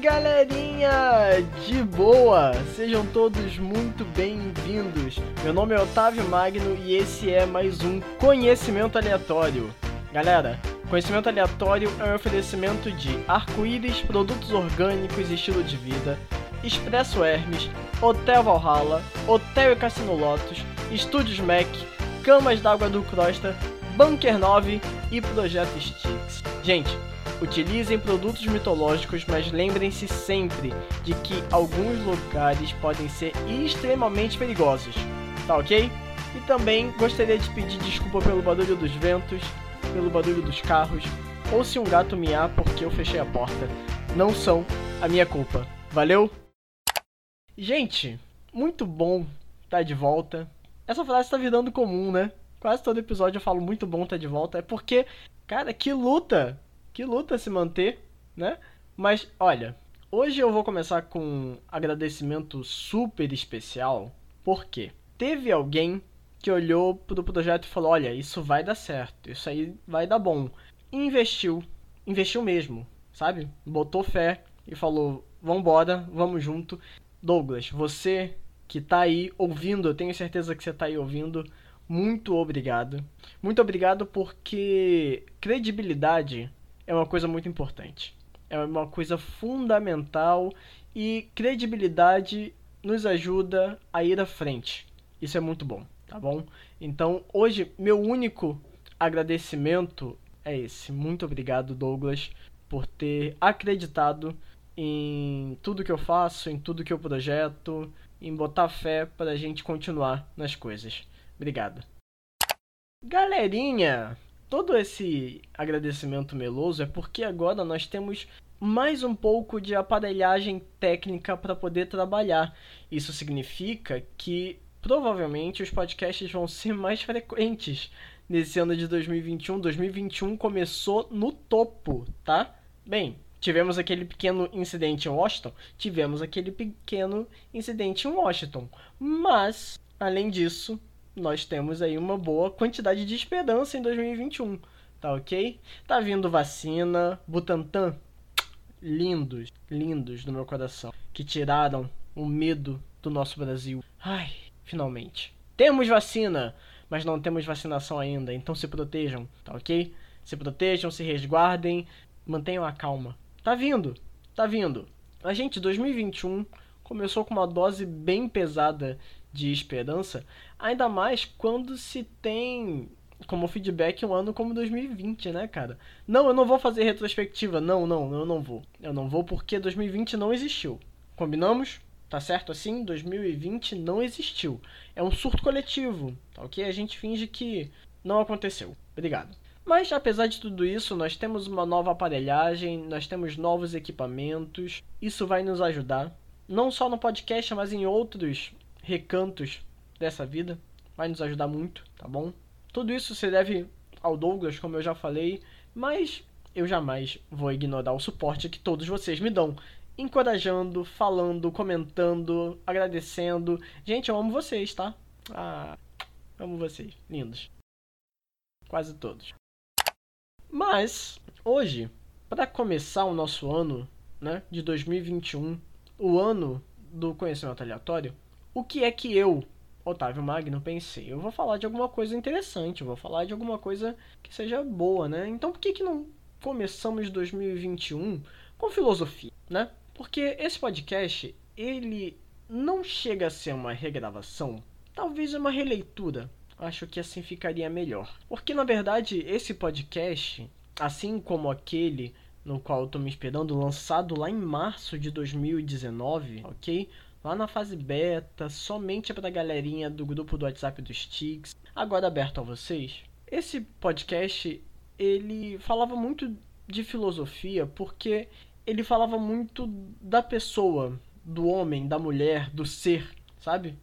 galerinha! De boa! Sejam todos muito bem-vindos. Meu nome é Otávio Magno e esse é mais um Conhecimento Aleatório. Galera, Conhecimento Aleatório é um oferecimento de arco-íris, produtos orgânicos e estilo de vida, Expresso Hermes, Hotel Valhalla, Hotel e Cassino Lotus, Estúdios Mac, Camas d'Água do Crosta, Bunker 9 e Projeto Sticks. Gente, Utilizem produtos mitológicos, mas lembrem-se sempre de que alguns lugares podem ser extremamente perigosos, tá ok? E também gostaria de pedir desculpa pelo barulho dos ventos, pelo barulho dos carros, ou se um gato miar porque eu fechei a porta. Não são a minha culpa. Valeu? Gente, muito bom tá de volta. Essa frase está virando comum, né? Quase todo episódio eu falo muito bom tá de volta. É porque, cara, que luta! Que luta se manter, né? Mas olha, hoje eu vou começar com um agradecimento super especial, porque teve alguém que olhou pro projeto e falou: "Olha, isso vai dar certo, isso aí vai dar bom". E investiu, investiu mesmo, sabe? Botou fé e falou: "Vambora, vamos junto". Douglas, você que tá aí ouvindo, eu tenho certeza que você tá aí ouvindo, muito obrigado. Muito obrigado porque credibilidade é uma coisa muito importante. É uma coisa fundamental e credibilidade nos ajuda a ir à frente. Isso é muito bom, tá bom? Então, hoje, meu único agradecimento é esse. Muito obrigado, Douglas, por ter acreditado em tudo que eu faço, em tudo que eu projeto, em botar fé para a gente continuar nas coisas. Obrigado. Galerinha, todo esse agradecimento meloso é porque agora nós temos mais um pouco de aparelhagem técnica para poder trabalhar. Isso significa que provavelmente os podcasts vão ser mais frequentes nesse ano de 2021. 2021 começou no topo, tá? Bem, tivemos aquele pequeno incidente em Washington, tivemos aquele pequeno incidente em Washington, mas além disso, nós temos aí uma boa quantidade de esperança em 2021, tá ok? Tá vindo vacina, Butantan, lindos, lindos no meu coração, que tiraram o medo do nosso Brasil. Ai, finalmente. Temos vacina, mas não temos vacinação ainda, então se protejam, tá ok? Se protejam, se resguardem, mantenham a calma. Tá vindo, tá vindo. A gente, 2021 começou com uma dose bem pesada de esperança, ainda mais quando se tem como feedback um ano como 2020, né, cara? Não, eu não vou fazer retrospectiva. Não, não, eu não vou. Eu não vou porque 2020 não existiu. Combinamos? Tá certo assim? 2020 não existiu. É um surto coletivo, tá ok? A gente finge que não aconteceu. Obrigado. Mas apesar de tudo isso, nós temos uma nova aparelhagem, nós temos novos equipamentos. Isso vai nos ajudar, não só no podcast, mas em outros recantos dessa vida. Vai nos ajudar muito, tá bom? Tudo isso se deve ao Douglas, como eu já falei, mas eu jamais vou ignorar o suporte que todos vocês me dão. Encorajando, falando, comentando, agradecendo. Gente, eu amo vocês, tá? Ah, amo vocês. Lindos. Quase todos. Mas, hoje, para começar o nosso ano, né, de 2021, o ano do conhecimento aleatório, o que é que eu, Otávio Magno, pensei? Eu vou falar de alguma coisa interessante, vou falar de alguma coisa que seja boa, né? Então por que, que não começamos 2021 com filosofia, né? Porque esse podcast, ele não chega a ser uma regravação, talvez uma releitura. Acho que assim ficaria melhor. Porque na verdade esse podcast, assim como aquele no qual eu tô me esperando, lançado lá em março de 2019, ok? Lá na fase beta, somente para a galerinha do grupo do WhatsApp dos Sticks, agora aberto a vocês. Esse podcast, ele falava muito de filosofia porque ele falava muito da pessoa, do homem, da mulher, do ser, sabe?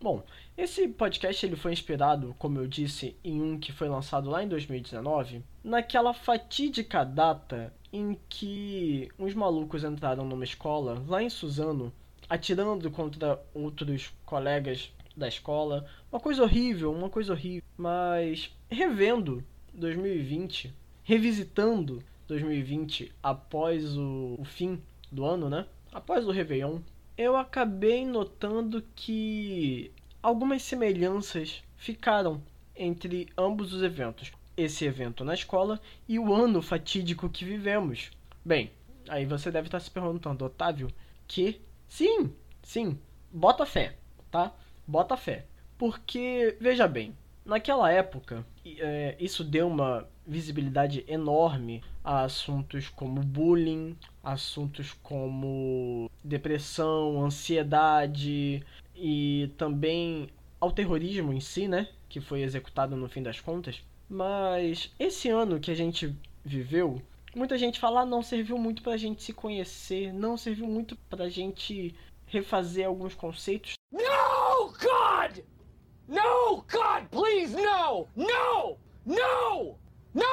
Bom, esse podcast ele foi inspirado, como eu disse, em um que foi lançado lá em 2019, naquela fatídica data em que uns malucos entraram numa escola lá em Suzano atirando contra outros colegas da escola. Uma coisa horrível, uma coisa horrível. Mas revendo 2020, revisitando 2020 após o, o fim do ano, né? Após o Réveillon, eu acabei notando que algumas semelhanças ficaram entre ambos os eventos. Esse evento na escola e o ano fatídico que vivemos. Bem, aí você deve estar se perguntando, Otávio, que? Sim, sim, bota fé, tá? Bota fé. Porque, veja bem, naquela época, é, isso deu uma visibilidade enorme a assuntos como bullying, assuntos como depressão, ansiedade e também ao terrorismo em si, né? Que foi executado no fim das contas. Mas esse ano que a gente viveu, muita gente fala, ah, não serviu muito pra gente se conhecer, não serviu muito pra gente refazer alguns conceitos. No, God! No, God, please, no! No! No! No!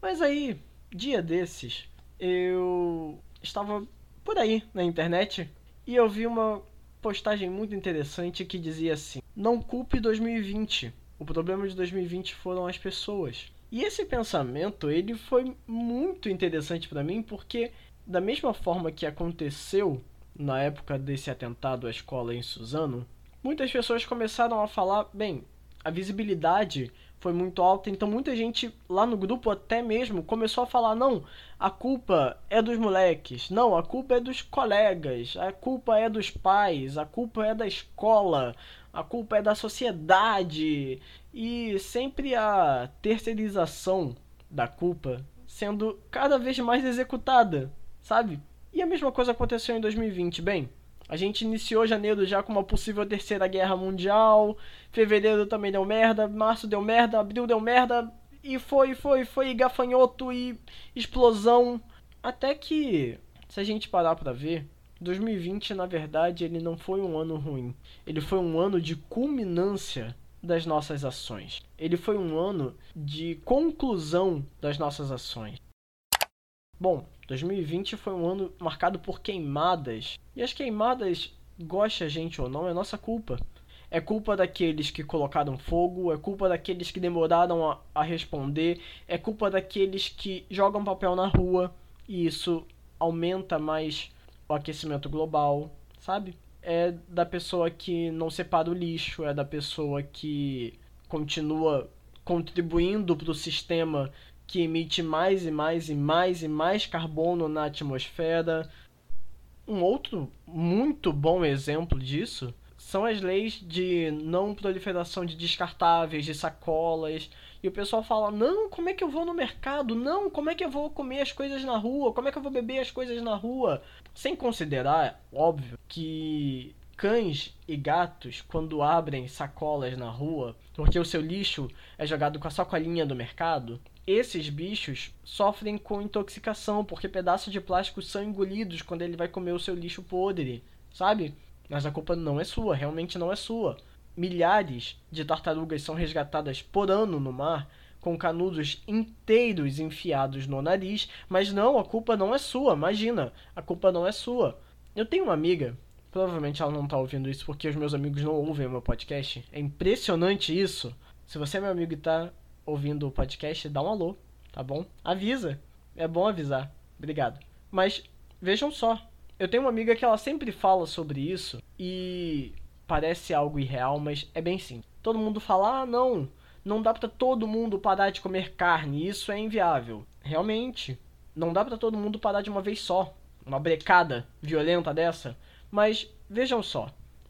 Mas aí, dia desses, eu estava por aí na internet e eu vi uma postagem muito interessante que dizia assim: Não culpe 2020. O problema de 2020 foram as pessoas. E esse pensamento, ele foi muito interessante para mim porque da mesma forma que aconteceu na época desse atentado à escola em Suzano, muitas pessoas começaram a falar, bem, a visibilidade foi muito alta, então muita gente lá no grupo até mesmo começou a falar: não, a culpa é dos moleques, não, a culpa é dos colegas, a culpa é dos pais, a culpa é da escola, a culpa é da sociedade. E sempre a terceirização da culpa sendo cada vez mais executada, sabe? E a mesma coisa aconteceu em 2020, bem. A gente iniciou janeiro já com uma possível terceira guerra mundial. Fevereiro também deu merda. Março deu merda. Abril deu merda. E foi, foi, foi gafanhoto e explosão. Até que, se a gente parar pra ver, 2020 na verdade ele não foi um ano ruim. Ele foi um ano de culminância das nossas ações. Ele foi um ano de conclusão das nossas ações. Bom, 2020 foi um ano marcado por queimadas. E as queimadas, goste a gente ou não, é nossa culpa. É culpa daqueles que colocaram fogo, é culpa daqueles que demoraram a, a responder, é culpa daqueles que jogam papel na rua e isso aumenta mais o aquecimento global, sabe? É da pessoa que não separa o lixo, é da pessoa que continua contribuindo para o sistema que emite mais e mais e mais e mais carbono na atmosfera. Um outro muito bom exemplo disso são as leis de não proliferação de descartáveis, de sacolas. E o pessoal fala: não, como é que eu vou no mercado? Não, como é que eu vou comer as coisas na rua? Como é que eu vou beber as coisas na rua? Sem considerar, óbvio, que cães e gatos, quando abrem sacolas na rua, porque o seu lixo é jogado com a sacolinha do mercado, esses bichos sofrem com intoxicação, porque pedaços de plástico são engolidos quando ele vai comer o seu lixo podre, sabe? Mas a culpa não é sua, realmente não é sua. Milhares de tartarugas são resgatadas por ano no mar com canudos inteiros enfiados no nariz, mas não, a culpa não é sua, imagina, a culpa não é sua. Eu tenho uma amiga, provavelmente ela não tá ouvindo isso porque os meus amigos não ouvem o meu podcast, é impressionante isso. Se você é meu amigo e tá ouvindo o podcast, dá um alô, tá bom? Avisa. É bom avisar. Obrigado. Mas vejam só, eu tenho uma amiga que ela sempre fala sobre isso e parece algo irreal, mas é bem sim. Todo mundo fala: "Ah, não, não dá para todo mundo parar de comer carne, isso é inviável". Realmente, não dá para todo mundo parar de uma vez só, uma brecada violenta dessa. Mas vejam só,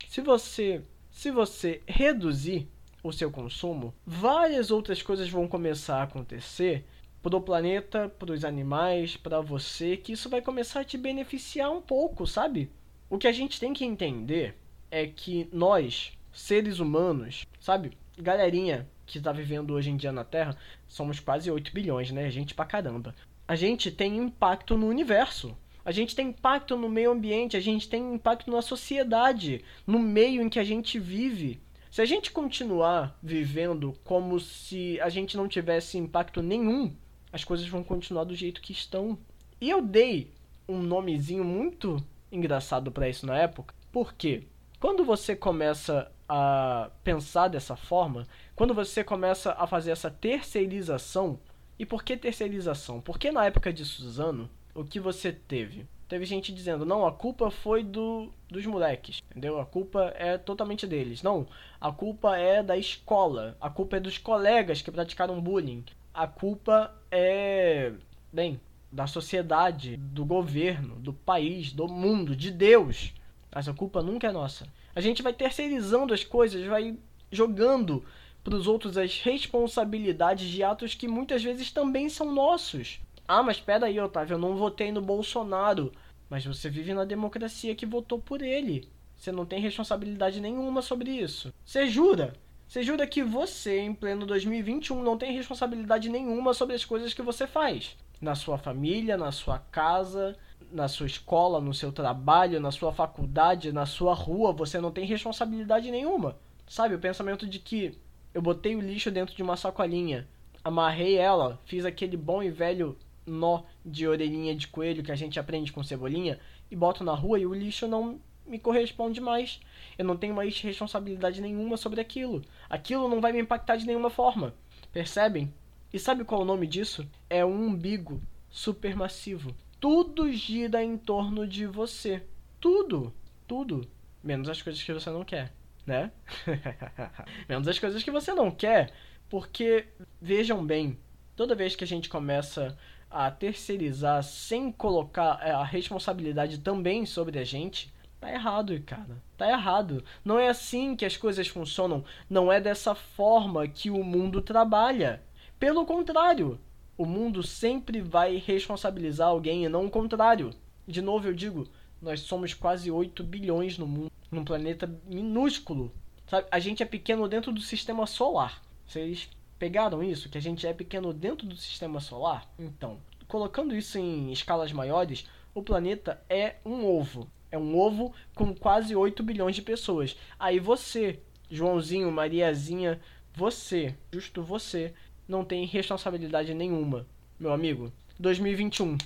se você se você reduzir o seu consumo, várias outras coisas vão começar a acontecer para o planeta, para os animais, para você, que isso vai começar a te beneficiar um pouco, sabe? O que a gente tem que entender é que nós, seres humanos, sabe? Galerinha que está vivendo hoje em dia na Terra, somos quase 8 bilhões, né? Gente pra caramba. A gente tem impacto no universo. A gente tem impacto no meio ambiente, a gente tem impacto na sociedade, no meio em que a gente vive. Se a gente continuar vivendo como se a gente não tivesse impacto nenhum, as coisas vão continuar do jeito que estão. E eu dei um nomezinho muito engraçado para isso na época, porque quando você começa a pensar dessa forma, quando você começa a fazer essa terceirização E por que terceirização? Porque na época de Suzano, o que você teve? Teve gente dizendo, não, a culpa foi do, dos moleques, entendeu? A culpa é totalmente deles. Não, a culpa é da escola, a culpa é dos colegas que praticaram bullying. A culpa é, bem, da sociedade, do governo, do país, do mundo, de Deus. Mas a culpa nunca é nossa. A gente vai terceirizando as coisas, vai jogando para os outros as responsabilidades de atos que muitas vezes também são nossos. Ah, mas espera aí, Otávio, eu não votei no Bolsonaro. Mas você vive na democracia que votou por ele. Você não tem responsabilidade nenhuma sobre isso. Você jura? Você jura que você, em pleno 2021, não tem responsabilidade nenhuma sobre as coisas que você faz? Na sua família, na sua casa, na sua escola, no seu trabalho, na sua faculdade, na sua rua, você não tem responsabilidade nenhuma. Sabe, o pensamento de que eu botei o lixo dentro de uma sacolinha, amarrei ela, fiz aquele bom e velho nó de orelhinha de coelho que a gente aprende com cebolinha e boto na rua e o lixo não me corresponde mais. Eu não tenho mais responsabilidade nenhuma sobre aquilo. Aquilo não vai me impactar de nenhuma forma. Percebem? E sabe qual é o nome disso? É um umbigo supermassivo. Tudo gira em torno de você. Tudo. Tudo. Menos as coisas que você não quer, né? Menos as coisas que você não quer. Porque, vejam bem, toda vez que a gente começa a terceirizar sem colocar é, a responsabilidade também sobre a gente, tá errado, cara. Tá errado. Não é assim que as coisas funcionam. Não é dessa forma que o mundo trabalha. Pelo contrário, o mundo sempre vai responsabilizar alguém e não o contrário. De novo eu digo, nós somos quase 8 bilhões no mundo, num planeta minúsculo. Sabe? A gente é pequeno dentro do sistema solar. Vocês Pegaram isso? Que a gente é pequeno dentro do sistema solar? Então, colocando isso em escalas maiores, o planeta é um ovo. É um ovo com quase 8 bilhões de pessoas. Aí você, Joãozinho, Mariazinha, você, justo você, não tem responsabilidade nenhuma. Meu amigo, 2021,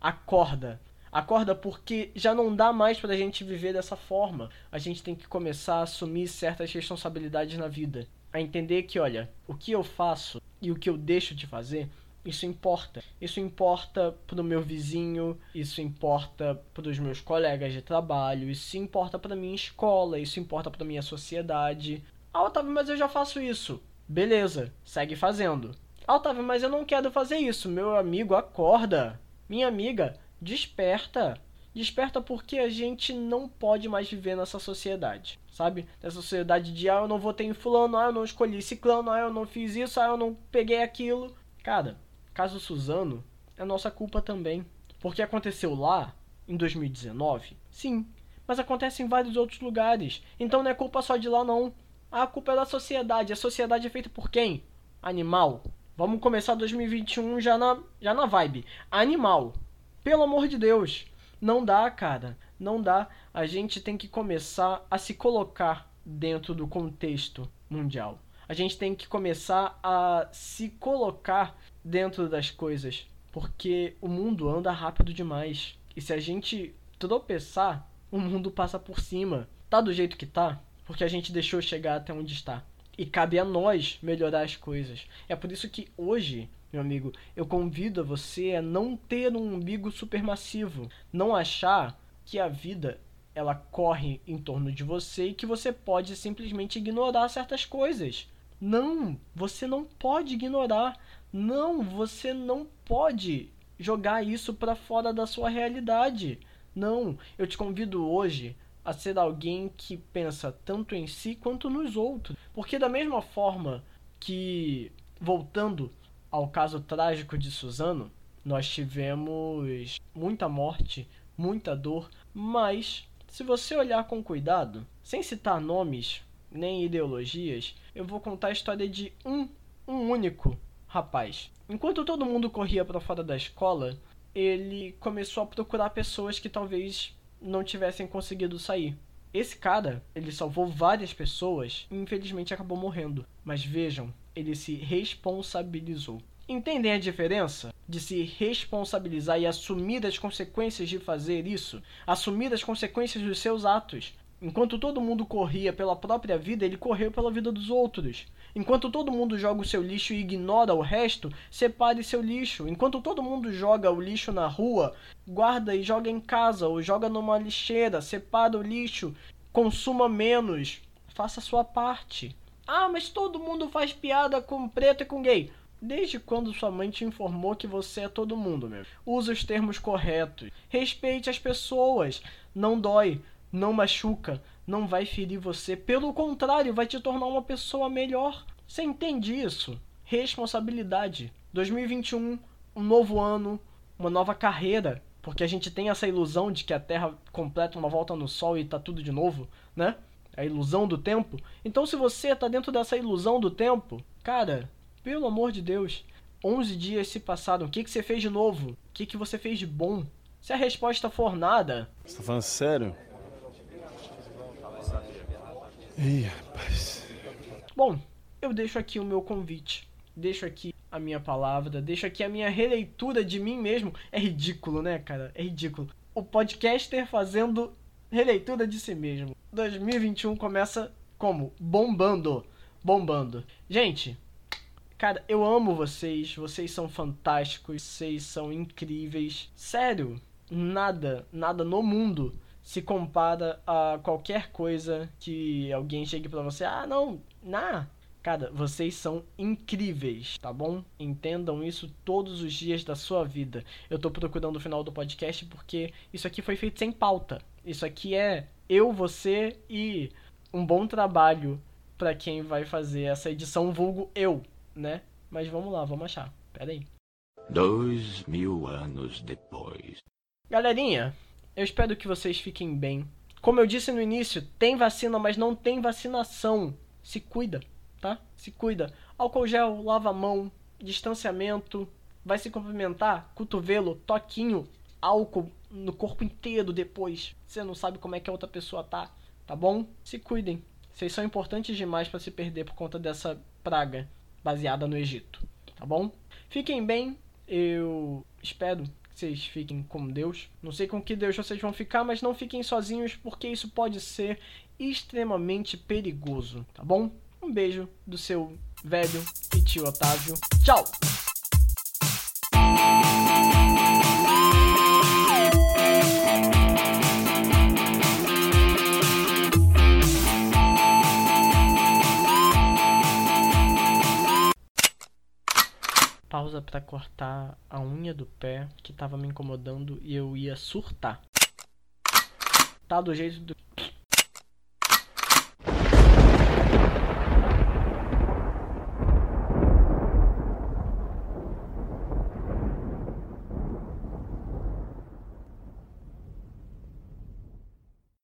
acorda. Acorda porque já não dá mais pra gente viver dessa forma. A gente tem que começar a assumir certas responsabilidades na vida a entender que, olha, o que eu faço e o que eu deixo de fazer, isso importa. Isso importa pro meu vizinho, isso importa pros meus colegas de trabalho, isso importa pra minha escola, isso importa pra minha sociedade. Ah, Otávio, mas eu já faço isso. Beleza, segue fazendo. Ah, Otávio, mas eu não quero fazer isso. Meu amigo, acorda. Minha amiga, desperta. Desperta porque a gente não pode mais viver nessa sociedade, sabe? Nessa sociedade de, ah, eu não votei em fulano, ah, eu não escolhi ciclano, ah, eu não fiz isso, ah, eu não peguei aquilo. Cara, caso Suzano, é nossa culpa também. Porque aconteceu lá, em 2019, sim, mas acontece em vários outros lugares. Então não é culpa só de lá, não. A culpa é da sociedade. A sociedade é feita por quem? Animal. Vamos começar 2021 já na, já na vibe. Animal. Pelo amor de Deus. Não dá, cara. Não dá. A gente tem que começar a se colocar dentro do contexto mundial. A gente tem que começar a se colocar dentro das coisas. Porque o mundo anda rápido demais. E se a gente tropeçar, o mundo passa por cima. Tá do jeito que tá? Porque a gente deixou chegar até onde está. E cabe a nós melhorar as coisas. É por isso que hoje meu amigo, eu convido a você a não ter um umbigo supermassivo, não achar que a vida ela corre em torno de você e que você pode simplesmente ignorar certas coisas. Não, você não pode ignorar. Não, você não pode jogar isso para fora da sua realidade. Não, eu te convido hoje a ser alguém que pensa tanto em si quanto nos outros. Porque da mesma forma que voltando ao caso trágico de Suzano, nós tivemos muita morte, muita dor, mas se você olhar com cuidado, sem citar nomes nem ideologias, eu vou contar a história de um, um único rapaz. Enquanto todo mundo corria para fora da escola, ele começou a procurar pessoas que talvez não tivessem conseguido sair. Esse cara, ele salvou várias pessoas e infelizmente acabou morrendo. Mas vejam, ele se responsabilizou. Entendem a diferença de se responsabilizar e assumir as consequências de fazer isso? Assumir as consequências dos seus atos. Enquanto todo mundo corria pela própria vida, ele correu pela vida dos outros. Enquanto todo mundo joga o seu lixo e ignora o resto, separe seu lixo. Enquanto todo mundo joga o lixo na rua, guarda e joga em casa ou joga numa lixeira, separa o lixo, consuma menos, faça a sua parte. Ah, mas todo mundo faz piada com preto e com gay. Desde quando sua mãe te informou que você é todo mundo, meu? Use os termos corretos. Respeite as pessoas. Não dói não machuca, não vai ferir você, pelo contrário, vai te tornar uma pessoa melhor. Você entende isso? Responsabilidade. 2021, um novo ano, uma nova carreira, porque a gente tem essa ilusão de que a Terra completa uma volta no Sol e tá tudo de novo, né? A ilusão do tempo. Então, se você tá dentro dessa ilusão do tempo, cara, pelo amor de Deus, 11 dias se passaram. O que, que você fez de novo? O que, que você fez de bom? Se a resposta for nada. Você tá falando sério? Ih, rapaz. Bom, eu deixo aqui o meu convite. Deixo aqui a minha palavra, deixo aqui a minha releitura de mim mesmo. É ridículo, né, cara? É ridículo. O podcaster fazendo releitura de si mesmo. 2021 começa como? Bombando. Bombando. Gente, cara, eu amo vocês. Vocês são fantásticos. Vocês são incríveis. Sério, nada, nada no mundo se compara a qualquer coisa que alguém chegue para você, ah, não, na, Cara, vocês são incríveis, tá bom? Entendam isso todos os dias da sua vida. Eu tô procurando o final do podcast porque isso aqui foi feito sem pauta. Isso aqui é eu, você e um bom trabalho para quem vai fazer essa edição vulgo eu, né? Mas vamos lá, vamos achar. Pera aí. Dois mil anos depois. Galerinha, eu espero que vocês fiquem bem. Como eu disse no início, tem vacina, mas não tem vacinação. Se cuida, tá? Se cuida. Álcool gel, lava a mão, distanciamento, vai se cumprimentar, cotovelo, toquinho, álcool no corpo inteiro depois. Você não sabe como é que a outra pessoa tá, tá bom? Se cuidem. Vocês são importantes demais para se perder por conta dessa praga baseada no Egito, tá bom? Fiquem bem. Eu espero vocês fiquem com Deus. Não sei com que Deus vocês vão ficar, mas não fiquem sozinhos, porque isso pode ser extremamente perigoso, tá bom? Um beijo do seu velho e tio Otávio. Tchau! Para cortar a unha do pé que tava me incomodando e eu ia surtar. Tá do jeito do